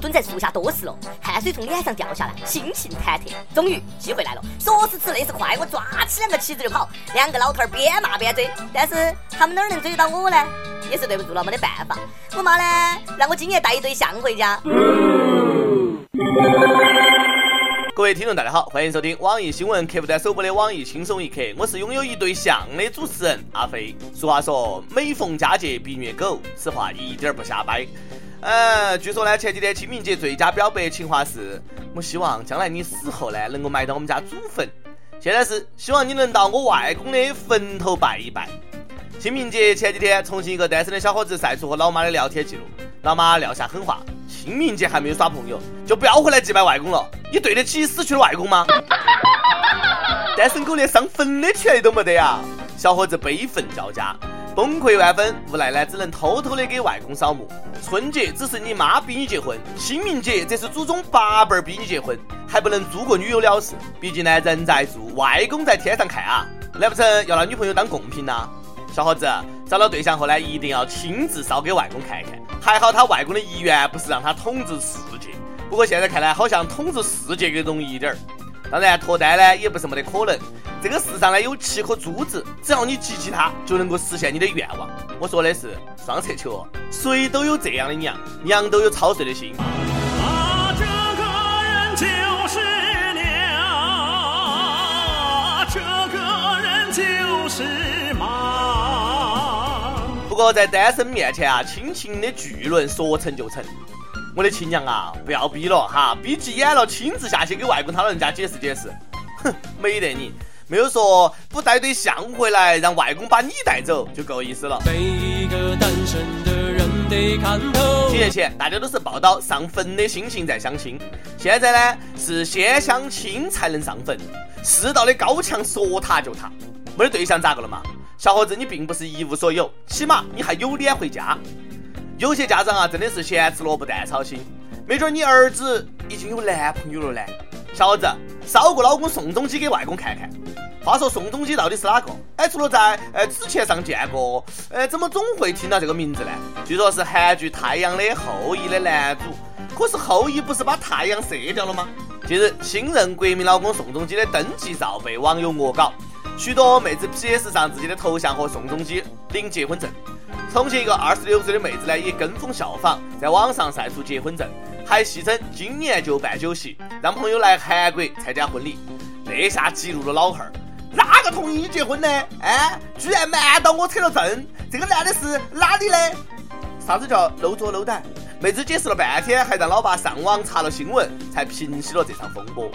蹲在树下多时了，汗水从脸上掉下来，心情忐忑。终于机会来了，说时迟那时快，我抓起两个旗子就跑。两个老头儿边骂边追，但是他们哪儿能追得到我呢？也是对不住了，没得办法。我妈呢，让我今年带一对象回家。各位听众，大家好，欢迎收听网易新闻客户端首播的网易轻松一刻，我是拥有一对象的主持人阿飞。俗话说，每逢佳节必虐狗，此话一点不瞎掰。呃，据说呢，前几天清明节最佳表白情话是：我希望将来你死后呢，能够埋到我们家祖坟。现在是希望你能到我外公的坟头拜一拜。清明节前几天，重庆一个单身的小伙子晒出和老妈的聊天记录，老妈撂下狠话：清明节还没有耍朋友，就不要回来祭拜外公了。你对得起死去的外公吗？单身狗连上坟的权利都没得呀！小伙子悲愤交加。崩溃万分，无奈呢，只能偷偷的给外公扫墓。春节只是你妈逼你结婚，清明节这是祖宗八辈儿逼你结婚，还不能租个女友了事。毕竟呢，人在住，外公在天上看啊，难不成要拿女朋友当贡品呐？小伙子找到对象后呢，一定要亲自烧给外公看看。还好他外公的遗愿不是让他统治世界，不过现在看来，好像统治世界更容易一点儿。当然，脱单呢也不是没得可能。这个世上呢有七颗珠子，只要你集齐它，就能够实现你的愿望。我说的是双色球，谁都有这样的娘，娘都有操碎的心。啊，这个人就是娘，这个人就是妈。不过在单身面前啊，亲情的巨轮说成就成。我的亲娘啊，不要逼了哈，逼急眼了，亲自下去给外公他老人家解释解释。哼，没得你，没有说不带对象回来，让外公把你带走就够意思了。每一个单身的人得看透。几年前，大家都是抱到上坟的心情在相亲，现在呢是先相亲才能上坟，世道的高墙说塌就塌。没得对象咋个了嘛？小伙子，你并不是一无所有，起码你还有脸回家。有些家长啊，真的是咸吃萝卜淡操心，没准你儿子已经有男朋友了呢。小伙子，烧个老公宋仲基给外公看看。话说宋仲基到底是哪个？哎，除了在呃之前上见过，呃，怎么总会听到这个名字呢？据说是韩剧《太阳的后裔》的男主。可是后羿不是把太阳射掉了吗？近日，新任国民老公宋仲基的登记照被网友恶搞，许多妹子 PS 上自己的头像和宋仲基领结婚证。重庆一个二十六岁的妹子呢，也跟风效仿，在网上晒出结婚证，还戏称今年就办酒席，让朋友来韩国参加婚礼。这下激怒了老汉儿，哪个同意你结婚呢？哎，居然瞒到我扯了证，这个男的是哪里的？啥子叫搂着搂胆？妹子解释了半天，还让老爸上网查了新闻，才平息了这场风波。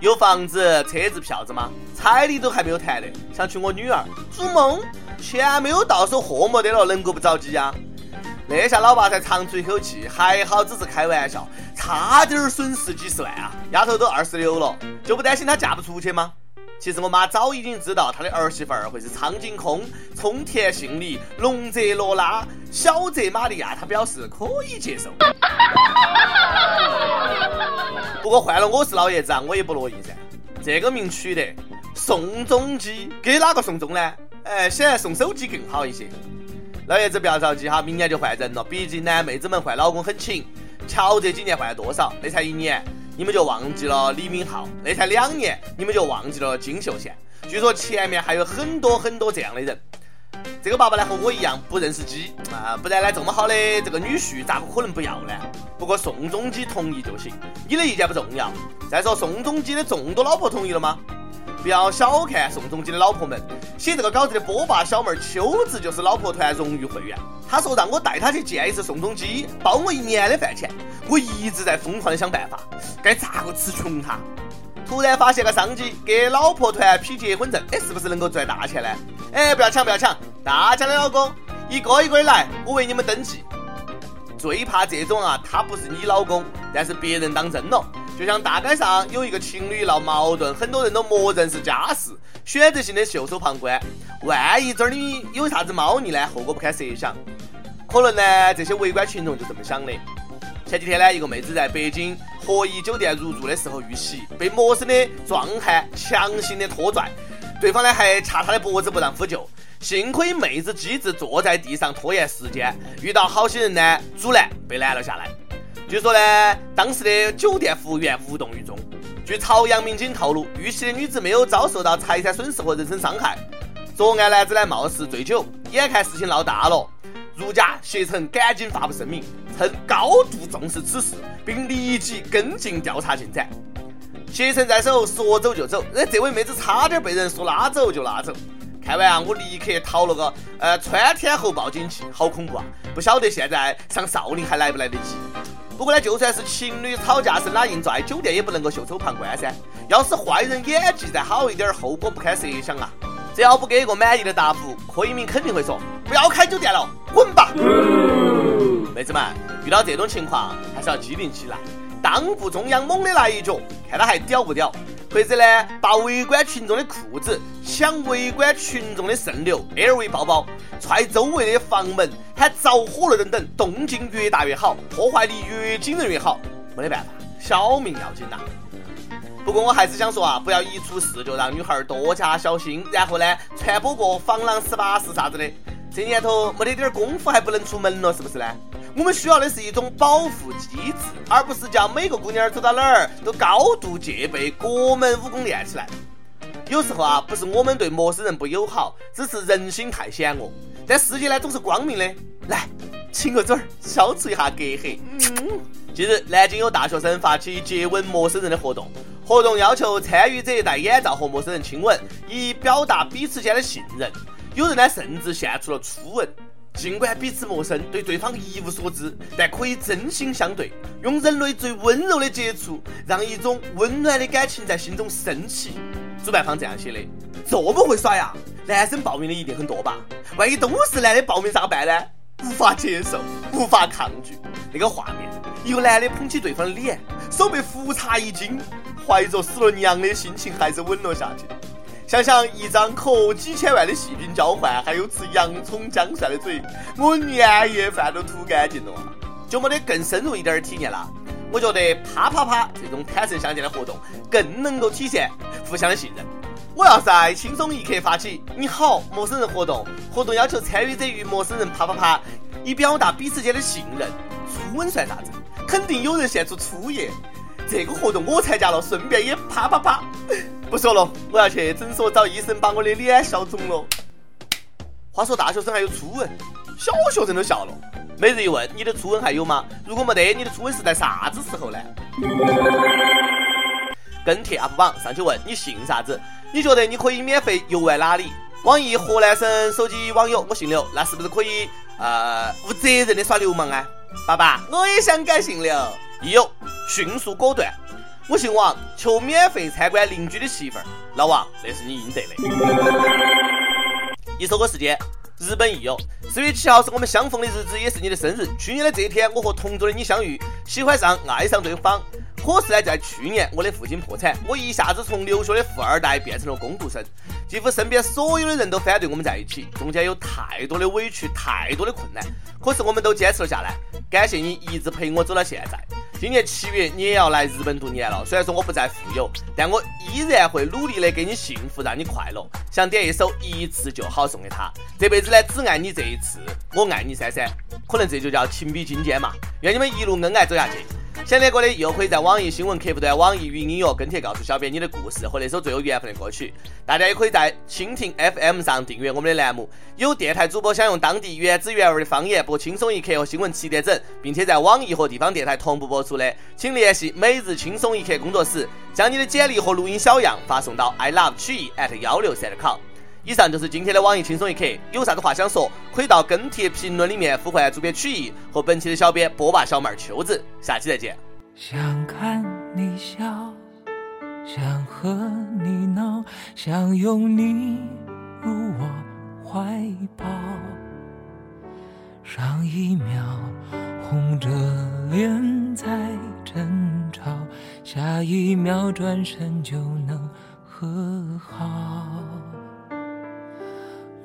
有房子、车子、票子吗？彩礼都还没有谈呢，想娶我女儿，做梦！钱没有到手，货没得了，能够不着急呀？那下老爸才长出一口气，还好只是开玩笑，差点损失几十万啊！丫头都二十六了，就不担心她嫁不出去吗？其实我妈早已经知道她的儿媳妇儿会是苍井空、冲田杏里、龙泽罗拉、小泽玛利亚，她表示可以接受。不过换了我是老爷子啊，我也不乐意噻。这个名取得宋仲基，给哪个送终呢？哎，显然送手机更好一些。老爷子不要着急哈，明年就换人了。毕竟呢，妹子们换老公很勤，瞧这几年换了多少？那才一年，你们就忘记了李敏镐；那才两年，你们就忘记了金秀贤。据说前面还有很多很多这样的人。这个爸爸呢和我一样不认识鸡啊，不然呢这么好的这个女婿咋个可能不要呢？不过宋仲基同意就行，你的意见不重要。再说宋仲基的众多老婆同意了吗？不要小看宋仲基的老婆们，写这个稿子的波霸小妹儿秋子就是老婆团荣誉会员。她说让我带她去见一次宋仲基，包我一年的饭钱。我一直在疯狂的想办法，该咋个吃穷他？突然发现个商机，给老婆团批结婚证，哎，是不是能够赚大钱呢？哎，不要抢，不要抢，大家的老公一个一个的来，我为你们登记。最怕这种啊，他不是你老公，但是别人当真了。就像大街上有一个情侣闹矛盾，很多人都默认是家事，选择性的袖手旁观。万一这里有啥子猫腻呢？后果不堪设想。可能呢，这些围观群众就这么想的。前几天呢，一个妹子在北京和颐酒店入住的时候遇袭，被陌生的壮汉强行的拖拽，对方呢还掐她的脖子不让呼救。幸亏妹子机智，坐在地上拖延时间，遇到好心人呢阻拦，被拦了下来。据说呢，当时的酒店服务员无动于衷。据朝阳民警透露，遇袭的女子没有遭受到财产损失和人身伤害。作案男子呢，貌似醉酒，眼看事情闹大了，如家携程赶紧发布声明，称高度重视此事，并立即跟进调查进展。携程在手，说走就走，那这位妹子差点被人说拉走就拉走。看完啊，我立刻掏了个呃穿天猴报警器，好恐怖啊！不晓得现在上少林还来不来得及。不过呢，就算是情侣吵架生拉硬拽，酒店也不能够袖手旁观噻。要是坏人演技再好一点，后果不堪设想啊！只要不给一个满意的答复，柯一鸣肯定会说：“不要开酒店了，滚吧！”妹子们，遇到这种情况还是要机灵起来，当部中央猛的来一脚，看他还屌不屌。或者呢，把围观群众的裤子，抢围观群众的肾流、LV 包包，踹周围的房门，喊着火了等等，动静越大越好，破坏力越惊人越好。没得办法，小命要紧呐。不过我还是想说啊，不要一出事就让女孩多加小心，然后呢，传播个防狼十八式啥子的。这年头没得点功夫还不能出门了，是不是呢？我们需要的是一种保护机制，而不是叫每个姑娘走到哪儿都高度戒备，各门武功练起来。有时候啊，不是我们对陌生人不友好，只是人心太险恶。但世界呢，总是光明的。来，亲个嘴儿，消除一下隔阂。嗯。近日，南京有大学生发起接吻陌生人的活动，活动要求参与者戴眼罩和陌生人亲吻，以表达彼此间的信任。有人呢，甚至献出了初吻。尽管彼此陌生，对对方一无所知，但可以真心相对，用人类最温柔的接触，让一种温暖的感情在心中升起。主办方这样写的：这么会耍呀？男生报名的一定很多吧？万一都是男的报名咋办呢？无法接受，无法抗拒。那个画面，一个男的捧起对方的脸，手被胡茬一惊，怀着死了娘的心情，还是吻了下去。想想一张可几千万的细菌交换，还有吃洋葱姜蒜的嘴，我年夜饭都吐干净了，就没得更深入一点的体验了。我觉得啪啪啪这种坦诚相见的活动，更能够体现互相的信任。我要在轻松一刻发起“你好，陌生人”活动，活动要求参与者与陌生人啪啪啪，以表达彼此间的信任。初吻算啥子？肯定有人献出初夜。这个活动我参加了，顺便也啪啪啪。不说了，我要去诊所找医生把我的脸消肿了。话说大学生还有初吻，小学生都笑了。每日一问，你的初吻还有吗？如果没得，你的初吻是在啥子时候呢？跟帖 UP 榜上去问你姓啥子？你觉得你可以免费游玩哪里？网易河南省手机网友，我姓刘，那是不是可以呃无责任的耍流氓啊？爸爸，我也想改姓刘。一有迅速果断。我姓王，求免费参观邻居的媳妇儿。老王，那是你应得的。一首歌时间，日本益友，四月七号是我们相逢的日子，也是你的生日。去年的这一天，我和同桌的你相遇，喜欢上，爱上对方。可是呢，在去年，我的父亲破产，我一下子从留学的富二代变成了工读生，几乎身边所有的人都反对我们在一起，中间有太多的委屈，太多的困难。可是我们都坚持了下来，感谢你一直陪我走到现在。今年七月你也要来日本度年了，虽然说我不再富有，但我依然会努力的给你幸福，让你快乐。想点一首《一次就好》送给他，这辈子呢只爱你这一次，我爱你珊珊，可能这就叫情比金坚嘛。愿你们一路恩爱走下去。想听歌的又可以在网易新闻客户端、网易云音乐跟帖告诉小编你的故事和那首最有缘分的歌曲。大家也可以在蜻蜓 FM 上订阅我们的栏目。有电台主播想用当地原汁原味的方言播《轻松一刻》和新闻七点整，并且在网易和地方电台同步播出的，请联系每日轻松一刻工作室，将你的简历和录音小样发送到 i love 曲艺 at 幺六三 com。以上就是今天的网易轻松一刻，有啥子话想说，可以到跟帖评论里面呼唤主编曲艺和本期的小编波霸小妹秋子，下期再见。想看你笑，想和你闹，想拥你入我怀抱。上一秒红着脸在争吵，下一秒转身就能和好。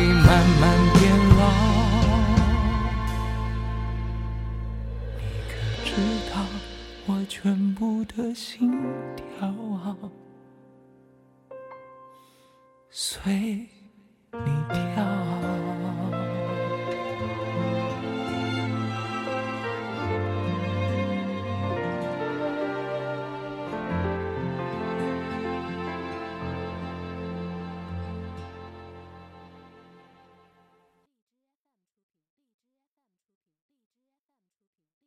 会慢慢变老。你可知道我全部的心跳啊？随你跳。